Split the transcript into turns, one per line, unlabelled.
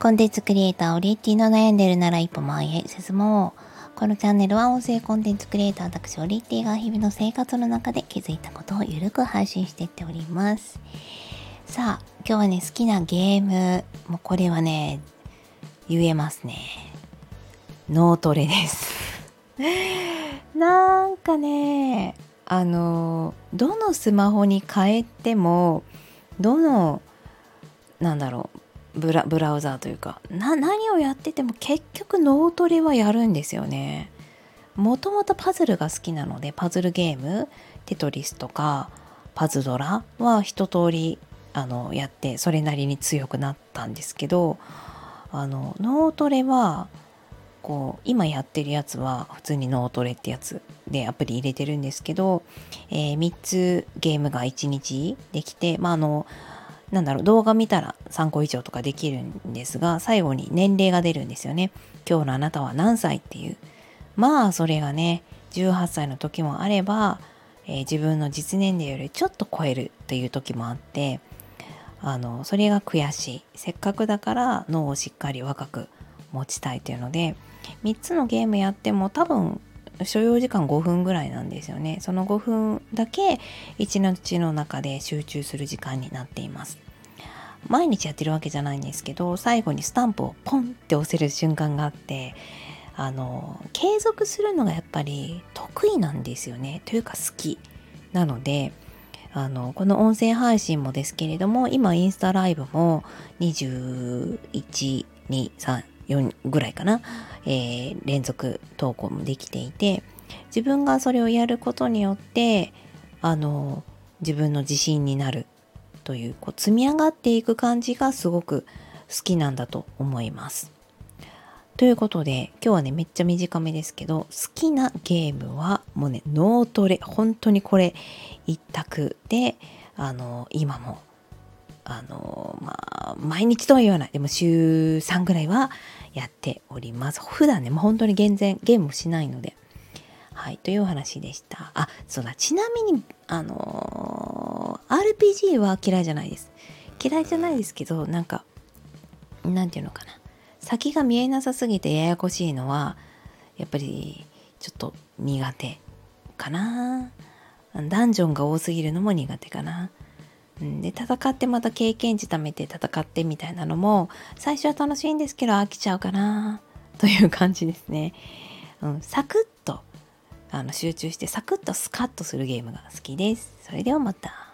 コンテンツクリエイター、オリエティの悩んでるなら一歩前へ進もう。このチャンネルは音声コンテンツクリエイター、私、オリエティが日々の生活の中で気づいたことをゆるく配信していっております。さあ、今日はね、好きなゲーム、もうこれはね、言えますね。脳トレです。なんかね、あの、どのスマホに変えても、どの、なんだろう、ブラブラウザーというかな何をやってても結局脳トレはやるんですよね。もともとパズルが好きなのでパズルゲームテトリスとかパズドラは一通りあのやってそれなりに強くなったんですけどあの脳トレはこう今やってるやつは普通に脳トレってやつでアプリ入れてるんですけど、えー、3つゲームが1日できてまああのなんだろう動画見たら3個以上とかできるんですが最後に年齢が出るんですよね。今日のあなたは何歳っていう。まあそれがね18歳の時もあれば、えー、自分の実年齢よりちょっと超えるという時もあってあのそれが悔しい。せっかくだから脳をしっかり若く持ちたいというので3つのゲームやっても多分所要時間5分ぐらいなんですよね。その5分だけ一日の中で集中する時間になっています。毎日やってるわけじゃないんですけど最後にスタンプをポンって押せる瞬間があってあの継続するのがやっぱり得意なんですよね。というか好きなのであのこの音声配信もですけれども今インスタライブも2123 4ぐらいかな、えー、連続投稿もできていて自分がそれをやることによってあの自分の自信になるというこう積み上がっていく感じがすごく好きなんだと思います。ということで今日はねめっちゃ短めですけど好きなゲームはもうね脳トレ。本当にこれ一択であの今もあのまあ毎日とは言わない。でも週3ぐらいはやっております。普段ねもう本当に全然ゲームもしないので。はいというお話でした。あそうだ。ちなみにあの、RPG は嫌いじゃないです嫌いじゃないですけどなんかなんていうのかな先が見えなさすぎてややこしいのはやっぱりちょっと苦手かなダンジョンが多すぎるのも苦手かなで戦ってまた経験値貯めて戦ってみたいなのも最初は楽しいんですけど飽きちゃうかなという感じですね。うん、サクッとあの集中してサクッとスカッとするゲームが好きです。それではまた。